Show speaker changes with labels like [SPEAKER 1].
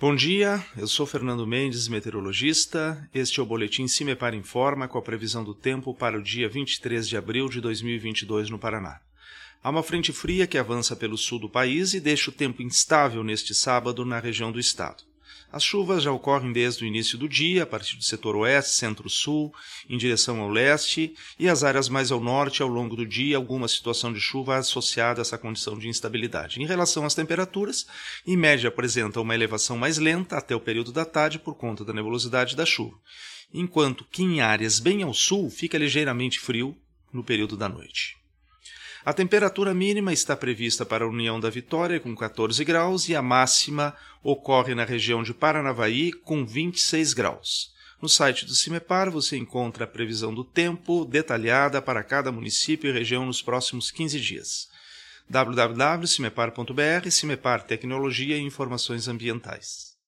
[SPEAKER 1] Bom dia, eu sou Fernando Mendes, meteorologista. Este é o boletim Cimepar Informa com a previsão do tempo para o dia 23 de abril de 2022 no Paraná. Há uma frente fria que avança pelo sul do país e deixa o tempo instável neste sábado na região do estado. As chuvas já ocorrem desde o início do dia, a partir do setor oeste, centro-sul, em direção ao leste, e as áreas mais ao norte, ao longo do dia, alguma situação de chuva associada a essa condição de instabilidade. Em relação às temperaturas, em média apresenta uma elevação mais lenta até o período da tarde por conta da nebulosidade da chuva, enquanto que em áreas bem ao sul fica ligeiramente frio no período da noite. A temperatura mínima está prevista para a União da Vitória com 14 graus e a máxima ocorre na região de Paranavaí com 26 graus. No site do CIMEPAR você encontra a previsão do tempo detalhada para cada município e região nos próximos 15 dias. www.cimepar.br CIMEPAR Tecnologia e Informações Ambientais.